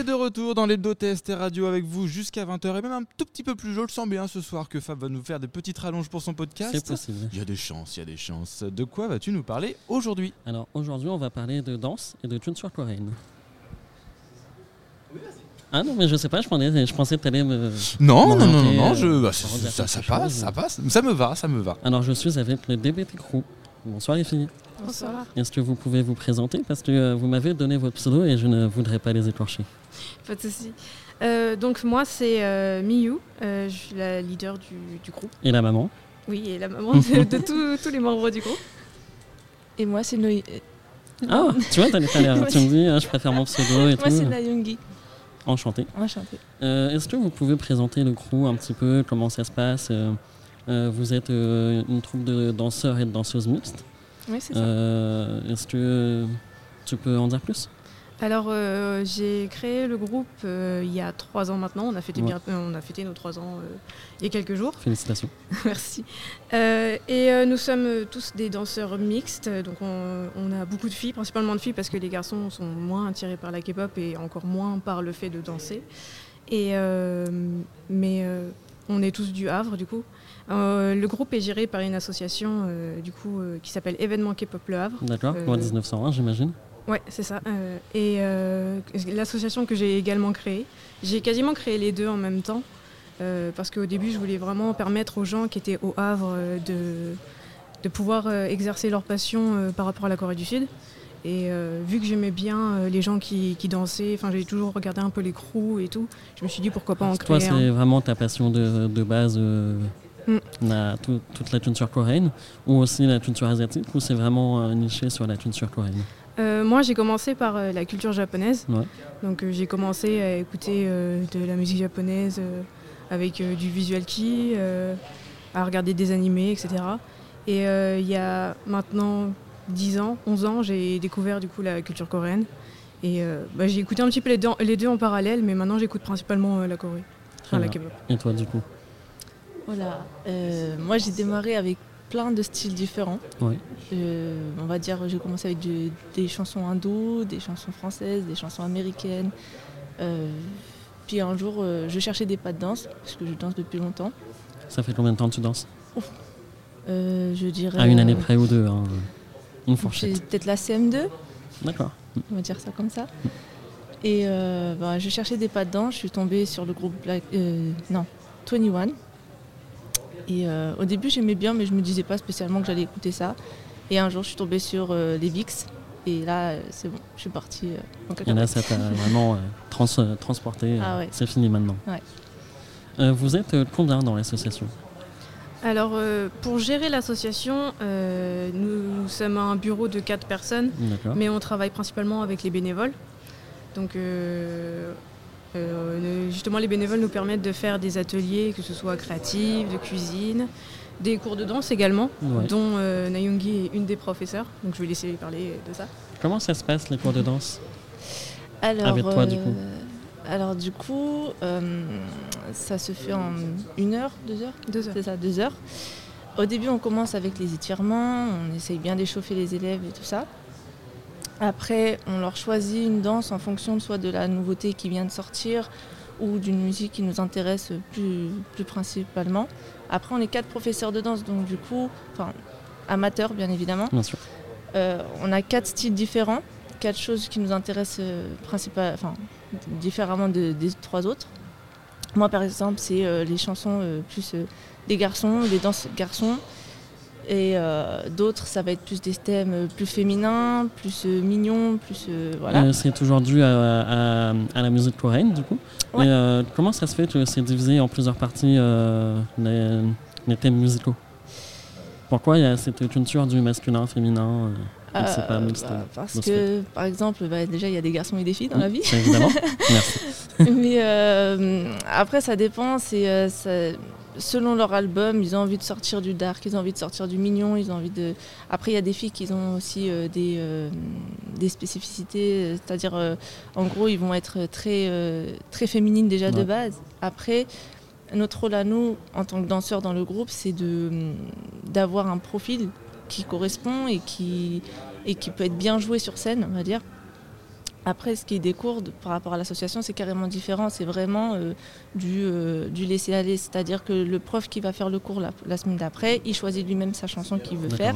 est de retour dans les deux TST Radio avec vous jusqu'à 20h et même un tout petit peu plus. Je le sens bien ce soir que Fab va nous faire des petites rallonges pour son podcast. C'est possible. Il y a des chances, il y a des chances. De quoi vas-tu nous parler aujourd'hui? Alors aujourd'hui, on va parler de danse et de sur coréenne. Ah non, mais je sais pas, je pensais, je pensais que tu allais me. Non, non, non, non, non, euh, je, bah, ça, ça, passe, ça passe. Ça me va, ça me va. Alors je suis avec le DBT Crew. Bonsoir les filles. Bonsoir. Est-ce que vous pouvez vous présenter? Parce que euh, vous m'avez donné votre pseudo et je ne voudrais pas les écorcher. Pas de souci. Euh, donc moi c'est euh, Miyu, Euh, je suis la leader du, du groupe. Et la maman? Oui, et la maman de, de tous- tous les membres du groupe. Et moi, c'est Noé. Ah, tu vois, t'as l'air- Moi, tu me dis, ah, je préfère mon pseudo et Moi, c'est tout. Nayungi. Enchanté. Enchantée. Euh, Est-ce que vous pouvez présenter le crew un petit peu, comment ça se passe? Vous êtes euh, une troupe de danseurs et de danseuses mixtes. Oui, c'est ça. Euh, Est-ce que tu peux en dire plus? Alors euh, j'ai créé le groupe euh, il y a trois ans maintenant. On a fêté, Ouais. bien, euh, on a fêté nos trois ans euh, il y a quelques jours. Félicitations. Merci. Euh, et euh, nous sommes euh, tous des danseurs mixtes, donc on, on a beaucoup de filles, principalement de filles parce que les garçons sont moins attirés par la K-pop et encore moins par le fait de danser. Et, euh, mais euh, on est tous du Havre du coup. Euh, le groupe est géré par une association euh, du coup euh, qui s'appelle Événement K-pop Le Havre. D'accord, loi 1901, j'imagine. Ouais, c'est ça. Et l'association que j'ai également créée, j'ai quasiment créé les deux en même temps. parce qu'au début, je voulais vraiment permettre aux gens qui étaient au Havre de, de pouvoir exercer leur passion par rapport à la Corée du Sud. Et euh, vu que j'aimais bien euh, les gens qui, qui dansaient, enfin j'ai toujours regardé un peu les crews et tout, je me suis dit pourquoi pas en Toi, créer c'est un. vraiment ta passion de, de base, euh. La- tout- toute la culture coréenne, ou aussi la culture asiatique, ou c'est vraiment euh, niché sur la culture coréenne Euh, moi, j'ai commencé par euh, la culture japonaise. Ouais. Donc, euh, j'ai commencé à écouter de la musique japonaise avec du visual kei, à regarder des animés, etc. Et il y a maintenant 10 ans, 11 ans, j'ai découvert du coup la culture coréenne. Et bah, j'ai écouté un petit peu les deux, les deux en parallèle, mais maintenant j'écoute principalement la Corée, enfin la. K-pop. Et toi, du coup? Voilà. Euh, moi, j'ai démarré avec plein de styles différents. Oui. Euh, on va dire, j'ai commencé avec du- des chansons hindoues, des chansons françaises, des chansons américaines. Euh, puis un jour, je cherchais des pas de danse, parce que je danse depuis longtemps. Ça fait combien de temps que tu danses? Je dirais. À une année près ou deux, hein, une fourchette. peut-être la CM2, D'accord. on va dire ça comme ça. Et bah, je cherchais des pas de danse, je suis tombée sur le groupe Black, non, 21. Et euh, au début j'aimais bien, mais je me disais pas spécialement que j'allais écouter ça. Et un jour je suis tombée sur euh, les VIX. Et là, euh, c'est bon, je suis partie euh, en Et là, ça t'a vraiment euh, trans- euh, transporté. euh, Ah ouais. C'est fini maintenant. Ouais. Euh, vous êtes combien dans l'association? Alors, euh, pour gérer l'association, euh, nous, nous sommes un bureau de 4 personnes. Mais on travaille principalement avec les bénévoles. Donc, euh, euh, justement, les bénévoles nous permettent de faire des ateliers, que ce soit créatifs, de cuisine, des cours de danse également, Ouais. dont euh, Nayungi est une des professeurs. Donc, je vais laisser parler de ça. Comment ça se passe, les cours de danse? Alors, Avec toi, du coup. euh, Alors du coup, euh, ça se fait en une heure, deux heures? Deux heures. C'est ça, deux heures. Au début, on commence avec les étirements, on essaye bien d'échauffer les élèves et tout ça. Après, on leur choisit une danse en fonction de soit de la nouveauté qui vient de sortir ou d'une musique qui nous intéresse plus, plus principalement. Après, on est quatre professeurs de danse, donc du coup, enfin, amateurs bien évidemment. Bien sûr. Euh, on a quatre styles différents, quatre choses qui nous intéressent euh, principal- enfin, différemment de- des trois autres. Moi, par exemple, c'est euh, les chansons plus des garçons, les danses garçons. Et euh, d'autres, ça va être plus des thèmes plus féminins, plus euh, mignons, plus. euh, voilà. Euh, c'est toujours dû à, à- à la musique coréenne, du coup. Ouais. Et, comment ça se fait que c'est divisé en plusieurs parties, les, les thèmes musicaux? Pourquoi il y a cette culture du masculin, féminin pas mixte bah, parce que, par exemple, bah, déjà, il y a des garçons et des filles dans la vie. Évidemment. Merci. Mais après, ça dépend. C'est selon leur album, ils ont envie de sortir du dark, ils ont envie de sortir du mignon, ils ont envie de. Après, il y a des filles qui ont aussi euh, des, euh, des spécificités, euh, c'est-à-dire, euh, en gros, ils vont être très très féminines déjà de base. Après. Notre rôle à nous, en tant que danseurs dans le groupe, c'est de d'avoir un profil qui correspond et qui, et qui peut être bien joué sur scène, on va dire. Après, ce qui est des cours de- par rapport à l'association, c'est carrément différent. C'est vraiment euh, du, euh, du laisser-aller. C'est-à-dire que le prof qui va faire le cours la, la semaine d'après, il choisit lui-même sa chanson qu'il veut faire.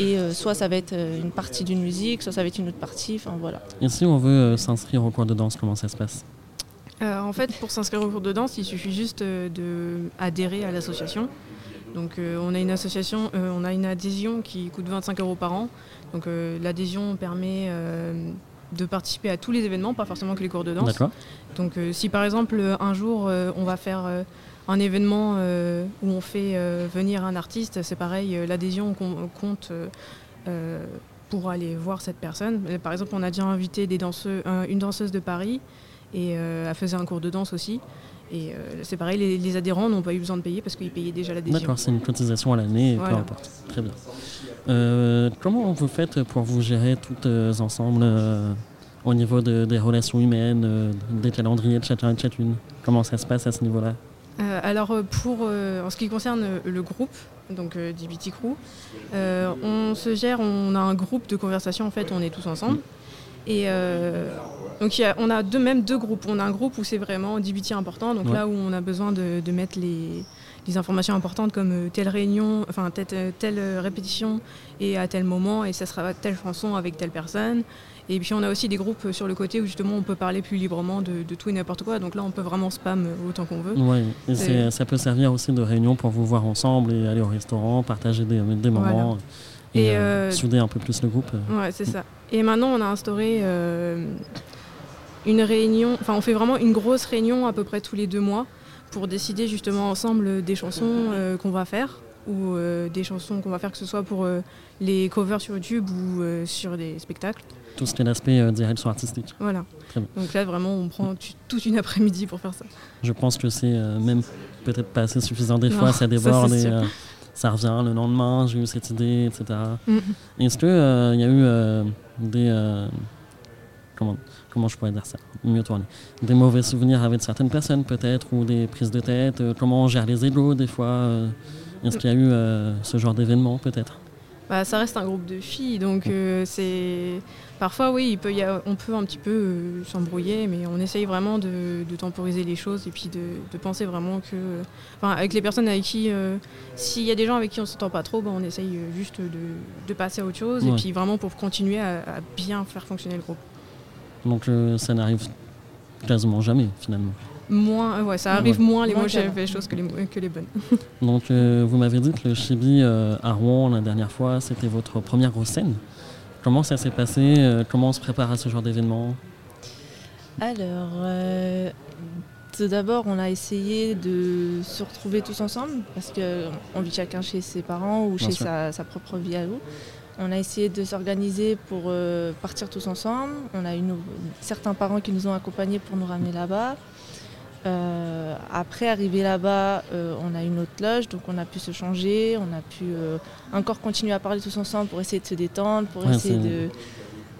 Et euh, soit ça va être euh, une partie d'une musique, soit ça va être une autre partie. Enfin voilà. Et si on veut euh, s'inscrire au cours de danse, comment ça se passe? Euh, en fait, pour s'inscrire au cours de danse, il suffit juste euh, de adhérer à l'association. Donc, euh, on a une association, euh, on a une adhésion qui coûte 25 euros par an. Donc, euh, l'adhésion permet euh, de participer à tous les événements, pas forcément que les cours de danse. Donc, euh, si par exemple un jour euh, on va faire euh, un événement où on fait venir un artiste, c'est pareil, l'adhésion com- compte pour aller voir cette personne. Par exemple, on a déjà invité des danseux, un- une danseuse de Paris et elle faisait un cours de danse aussi. Et euh, c'est pareil, les, les adhérents n'ont pas eu besoin de payer parce qu'ils payaient déjà l'adhésion. D'accord, c'est une cotisation à l'année, peu importe. Très bien. Euh, comment vous faites pour vous gérer toutes euh, ensemble au niveau de- des relations humaines, des calendriers de chacun et de chacune Comment ça se passe à ce niveau-là? Alors pour en ce qui concerne le groupe, donc DBT Crew, on se gère, on a un groupe de conversation en fait, on est tous ensemble. Et donc il y a- on a deux, même deux groupes. On a un groupe où c'est vraiment DBT important, donc Ouais. là où on a besoin de, de mettre les, les informations importantes comme euh, telle réunion, enfin telle, euh, telle euh, répétition et à tel moment et ça sera telle chanson avec telle personne. Et puis on a aussi des groupes sur le côté où justement on peut parler plus librement de, de tout et n'importe quoi. Donc là on peut vraiment spam autant qu'on veut. Oui, et C'est- ça peut servir aussi de réunion pour vous voir ensemble et aller au restaurant, partager des, des moments et, Et, euh, euh, souder un peu plus le groupe. Ouais, c'est ça. Et maintenant, on a instauré euh, une réunion, enfin, on fait vraiment une grosse réunion à peu près tous les deux mois pour décider justement ensemble des chansons euh, qu'on va faire ou euh, des chansons qu'on va faire, que ce soit pour euh, les covers sur YouTube ou sur des spectacles. Tout ce qui est l'aspect direction artistique. Voilà. Très bien. Donc là, vraiment, on prend toute une après-midi pour faire ça. Je pense que c'est même peut-être pas assez suffisant. Des Non, fois, ça, ça déborde c'est et ça revient le lendemain, j'ai eu cette idée, etc. Mhm. Est-ce qu'il y a eu des. Comment, comment je pourrais dire ça? Mieux tourner. Des mauvais souvenirs avec certaines personnes, peut-être, ou des prises de tête euh, Comment on gère les égos, des fois euh, Est-ce qu'il y a eu euh, ce genre d'événement, peut-être? Bah, ça reste un groupe de filles, donc c'est parfois oui, il peut y a- on peut un petit peu s'embrouiller, mais on essaye vraiment de, de temporiser les choses et puis de, de penser vraiment que, enfin, avec les personnes avec qui, s'il y a des gens avec qui on s'entend pas trop, bah, on essaye juste de, de passer à autre chose et puis vraiment pour continuer à, à bien faire fonctionner le groupe. Donc euh, ça n'arrive quasiment jamais, finalement. Moins, euh, ouais, ça arrive moins les Moins mauvaises choses que les, que les bonnes. Donc euh, vous m'avez dit que le Chibi euh, à Rouen, la dernière fois, c'était votre première grosse scène. Comment ça s'est passé euh, Comment on se prépare à ce genre d'événement? Alors, euh, tout d'abord, on a essayé de se retrouver tous ensemble parce qu'on vit chacun chez ses parents ou Bien chez sa, sa propre vie à nous. On a essayé de s'organiser pour euh, partir tous ensemble. On a eu nos- certains parents qui nous ont accompagnés pour nous ramener là-bas. Euh, après, arrivé là-bas, euh, on a une autre loge, donc on a pu se changer, on a pu encore continuer à parler tous ensemble pour essayer de se détendre, pour Ouais, essayer de,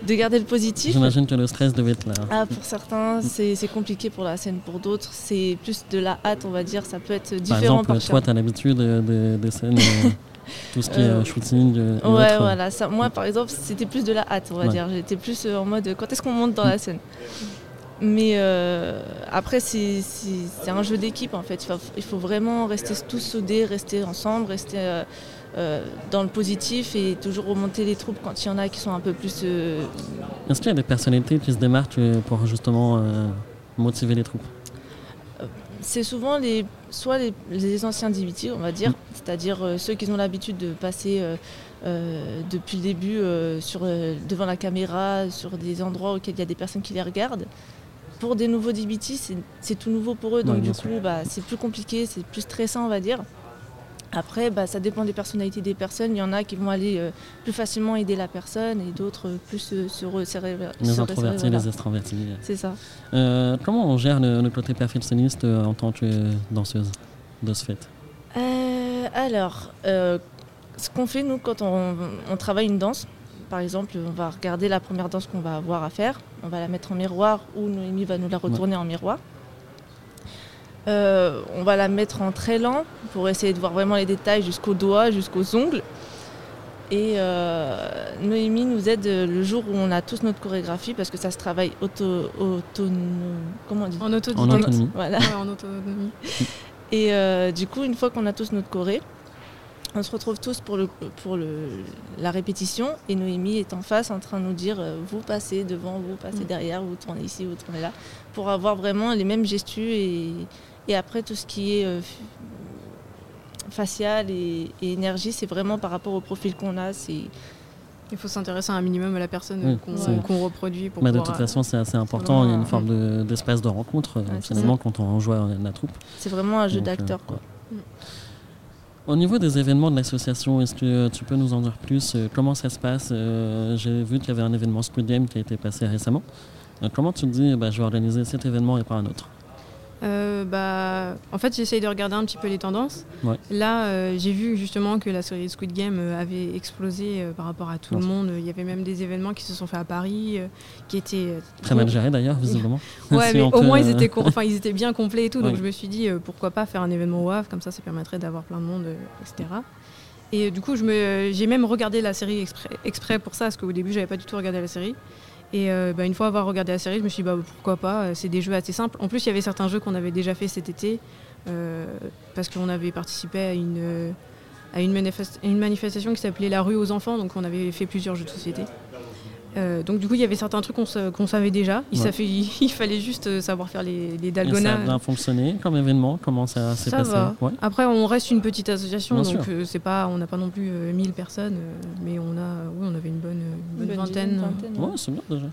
de garder le positif. J'imagine que le stress devait être là. Ah, pour certains, c'est compliqué pour la scène. Pour d'autres, c'est plus de la hâte, on va dire. Ça peut être Par différent exemple, par toi, tu as l'habitude des, des scènes, tout ce qui est Euh, euh, shooting. euh, Ouais, voilà. Ça, moi, par exemple, c'était plus de la hâte, on va Ouais. dire. J'étais plus en mode quand est-ce qu'on monte dans la scène? Mais euh, après, c'est un jeu d'équipe, en fait. Il faut, il faut vraiment rester tous soudés, rester ensemble, rester euh, euh, dans le positif et toujours remonter les troupes quand il y en a qui sont un peu plus Est-ce qu'il y a des personnalités qui se démarquent pour justement motiver les troupes? C'est souvent les, soit les, les anciens DBT, on va dire, c'est-à-dire euh, ceux qui ont l'habitude de passer euh, euh, depuis le début sur, devant la caméra, sur des endroits auxquels il y a des personnes qui les regardent. Pour des nouveaux DBT, c'est- tout nouveau pour eux, donc Ouais, du sûr. coup, bah, c'est plus compliqué, c'est plus stressant, on va dire. Après, bah, ça dépend des personnalités des personnes. Il y en a qui vont aller euh, plus facilement aider la personne et d'autres euh, plus euh, se resserrer. Les introvertis, voilà. les extravertis. C'est ça. Euh, comment on gère le, le côté perfectionniste en tant que danseuse de ce fait? Alors, ce qu'on fait, nous, quand on, on travaille une danse, par exemple, on va regarder la première danse qu'on va avoir à faire, on va la mettre en miroir ou Noémie va nous la retourner en miroir. Euh, on va la mettre en très lent pour essayer de voir vraiment les détails jusqu'aux doigts, jusqu'aux ongles. Et euh, Noémie nous aide le jour où on a tous notre chorégraphie parce que ça se travaille auto, comment on dit? En autonomie. Voilà. Ouais, en autonomie. Et euh, du coup, une fois qu'on a tous notre choré, on se retrouve tous pour, le, pour le, la répétition et Noémie est en face en train de nous dire euh, vous passez devant, vous passez Mm. derrière, vous tournez ici, vous tournez là, pour avoir vraiment les mêmes gestus et, et après tout ce qui est euh, facial et, et énergie, c'est vraiment par rapport au profil qu'on a. C'est Il faut s'intéresser un minimum à la personne Oui, qu'on qu'on reproduit pour Bah, de toute façon, c'est assez important. Il y a une forme de- d'espace de, rencontre, euh, Ouais, finalement, quand on rejoint la troupe. c'est vraiment un jeu Donc, euh, d'acteur. quoi. Au niveau des événements de l'association, est-ce que tu peux nous en dire plus euh, Comment ça se passe? Euh, J'ai vu qu'il y avait un événement Squid Game qui a été passé récemment. Euh, comment tu te dis, bah, je vais organiser cet événement et pas un autre? Euh, bah, en fait, j'essaye de regarder un petit peu les tendances. Ouais. Là, euh, j'ai vu justement que la série Squid Game euh, avait explosé euh, par rapport à tout le monde. Il y avait même des événements qui se sont faits à Paris, qui étaient Très mal géré d'ailleurs, visiblement. Ouais, Si mais au moins ils étaient, enfin, ils étaient bien complets et tout. Donc je me suis dit pourquoi pas faire un événement Havre, comme ça, ça permettrait d'avoir plein de monde, etc. Et du coup, j'ai même regardé la série exprès, exprès pour ça, parce qu'au début, j'avais pas du tout regardé la série. Et euh, bah, une fois avoir regardé la série, je me suis dit bah, pourquoi pas. euh, C'est des jeux assez simples. En plus, il y avait certains jeux qu'on avait déjà fait cet été, euh, parce qu'on avait participé à une manifestation qui s'appelait La rue aux enfants, donc on avait fait plusieurs jeux de société. Euh, donc du coup, il y avait certains trucs qu'on sa- qu'on savait déjà. Il, Ouais. ça fait- il fallait juste euh, savoir faire les, les et ça a bien fonctionné comme événement? Comment ça s'est Ça passé? va. Ouais. Après, on reste une petite association, Bien donc euh, c'est pas, on n'a pas non plus euh, 1000 personnes, euh, mais on a, oui, on avait une bonne, une bonne vingtaine. vingtaine, ouais. Ouais, c'est bien déjà.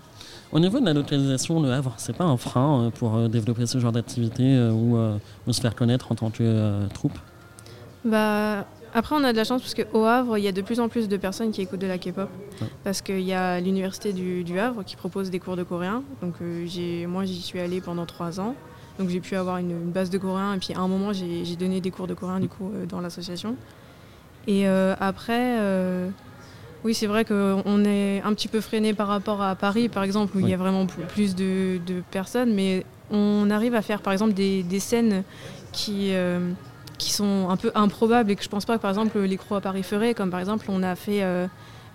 Au niveau de la localisation, le Havre, c'est pas un frein euh, pour euh, développer ce genre d'activité euh, ou, euh, ou se faire connaître en tant que euh, troupe? Bah, après, on a de la chance parce qu'au Havre, il y a de plus en plus de personnes qui écoutent de la K-pop. Ouais. Parce qu'il y a l'université du, du Havre qui propose des cours de coréen. Donc, euh, moi, j'y suis allée pendant trois ans. Donc, j'ai pu avoir une, une base de coréen. Et puis, à un moment, j'ai, donné des cours de coréen du coup, euh, dans l'association. Et euh, après, oui, c'est vrai qu'on est un petit peu freiné par rapport à Paris, par exemple, où il y a vraiment plus de, de personnes. Mais on arrive à faire, par exemple, des, des scènes qui. Qui sont un peu improbables et que je pense pas que par exemple les croix à Paris feraient, comme par exemple on a fait euh,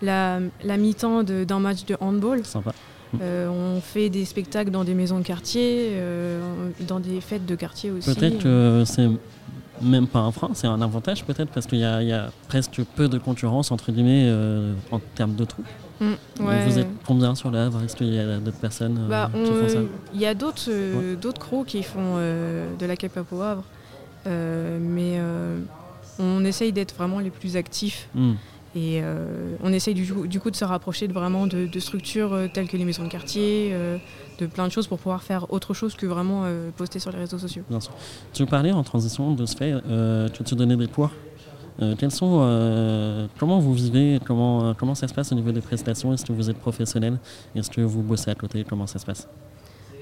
la, la mi-temps d'un match de handball. Sympa. Euh, on fait des spectacles dans des maisons de quartier, euh, dans des fêtes de quartier aussi. Peut-être que c'est même pas un frein, c'est un avantage peut-être parce qu'il y, y a presque peu de concurrence entre guillemets en termes de troupes. Mm, ouais. Vous êtes combien sur Havre? Est-ce qu'il y a d'autres personnes Bah, on, qui font ça? Il y a d'autres crews qui font de la au Havre, Euh, mais euh, on essaye d'être vraiment les plus actifs Hmm. et euh, on essaye du, coup- du coup de se rapprocher de vraiment de, de structures euh, telles que les maisons de quartier, euh, de plein de choses pour pouvoir faire autre chose que vraiment euh, poster sur les réseaux sociaux. Bien sûr. Tu parlais en transition de ce fait euh, tu donnais des cours. Euh, quels sont, euh, comment vous vivez comment, euh, comment ça se passe au niveau des prestations? Est-ce que vous êtes professionnel? Est-ce que vous bossez à côté? Comment ça se passe?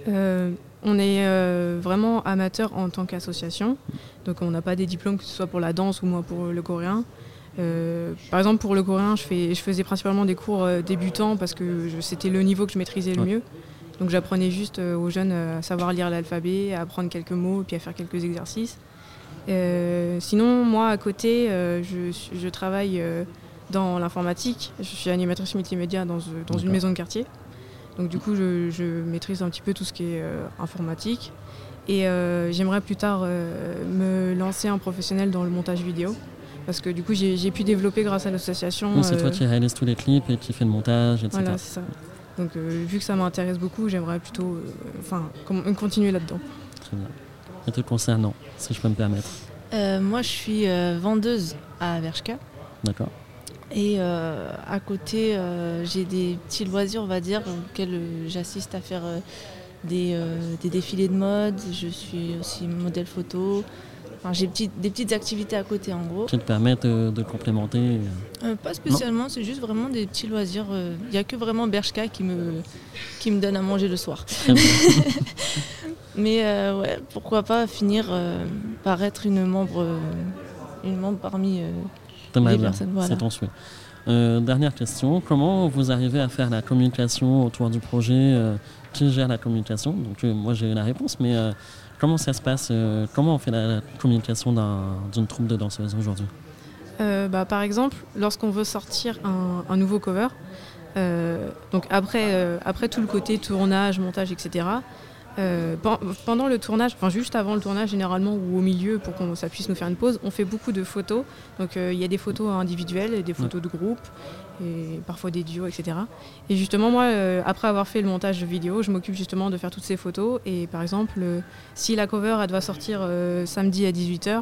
Euh, on est euh, vraiment amateur en tant qu'association, donc on n'a pas des diplômes que ce soit pour la danse ou moi pour le coréen. Euh, par exemple pour le coréen, je, fais, je faisais principalement des cours euh, débutants parce que c'était le niveau que je maîtrisais le Ouais. mieux. Donc j'apprenais juste aux jeunes à savoir lire l'alphabet, à apprendre quelques mots, puis à faire quelques exercices. Euh, sinon, moi à côté, je, travaille dans l'informatique. Je suis animatrice multimédia dans, dans une maison de quartier. Donc du coup, je, je maîtrise un petit peu tout ce qui est euh, informatique. Et euh, j'aimerais plus tard euh, me lancer en professionnel dans le montage vidéo. Parce que du coup, j'ai pu développer grâce à l'association. Donc, C'est euh, toi qui réalises tous les clips et qui fais le montage, etc. Voilà, c'est ça. Donc euh, vu que ça m'intéresse beaucoup, j'aimerais plutôt euh, enfin, continuer là-dedans. Très bien. Et te concernant, si je peux me permettre. Euh, moi, je suis euh, vendeuse à Vershka. D'accord Et euh, à côté, euh, j'ai des petits loisirs, on va dire, auxquels euh, j'assiste à faire des, des défilés de mode. Je suis aussi modèle photo. Enfin, j'ai petit- des petites activités à côté, en gros. Qui te permettent de complémenter. pas spécialement, c'est juste vraiment des petits loisirs. Il n'y a que vraiment Bershka qui me, qui me donne à manger le soir. Mais euh, ouais, pourquoi pas finir euh, par être une membre, euh, une membre parmi. Voilà. C'est ton souhait. Euh, dernière question, comment vous arrivez à faire la communication autour du projet euh, Qui gère la communication? Donc euh, moi j'ai la réponse, mais euh, comment ça se passe euh, Comment on fait la, la communication d'un- d'une troupe de danseuses aujourd'hui? Euh, bah, par exemple, lorsqu'on veut sortir un, un nouveau cover, euh, donc après, euh, après tout le côté tournage, montage, etc., euh, pen- pendant le tournage, enfin juste avant le tournage généralement ou au milieu pour qu'on ça puisse nous faire une pause, on fait beaucoup de photos. Donc euh, il y a des photos individuelles et des photos de groupe et parfois des duos, etc. Et justement moi, euh, après avoir fait le montage vidéo, je m'occupe justement de faire toutes ces photos. Et par exemple, si la cover elle doit sortir samedi à 18h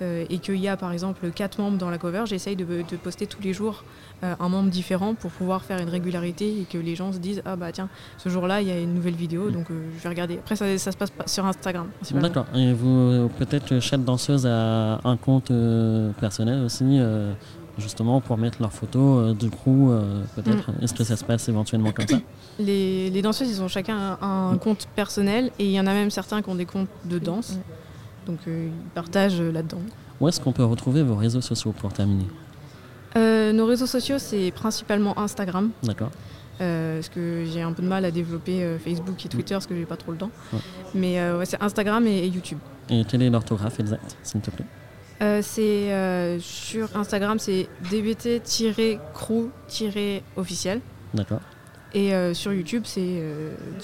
et qu'il y a par exemple quatre membres dans la cover, j'essaye de, de poster tous les jours euh, un membre différent pour pouvoir faire une régularité et que les gens se disent ah bah tiens ce jour-là il y a une nouvelle vidéo donc euh, je vais regarder. Après ça, ça se passe pas sur Instagram. D'accord. Et vous, euh, peut-être chaque danseuse a un compte euh, personnel aussi, euh, justement pour mettre leurs photos euh, du crew, euh, peut-être. Est-ce que ça se passe éventuellement comme ça Les, les danseuses ils ont chacun un, un compte personnel et il y en a même certains qui ont des comptes de danse. Donc euh, ils partagent euh, là-dedans. Où est-ce qu'on peut retrouver vos réseaux sociaux pour terminer Euh, nos réseaux sociaux c'est principalement Instagram. D'accord. Euh, parce que j'ai un peu de mal à développer euh, Facebook et Twitter parce que j'ai pas trop le temps. Ouais. Mais euh, ouais, c'est Instagram et, et YouTube. Et quelle est l'orthographe exacte, s'il te plaît c'est sur Instagram, c'est dbt-crew-officiel. D'accord. Et sur YouTube, c'est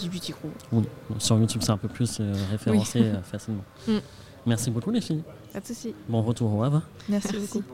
DBT Crew. Oui. Sur YouTube, c'est un peu plus référencé facilement. Mm. Merci beaucoup, les filles. Pas de souci. Bon retour au Havre. Merci Merci. beaucoup.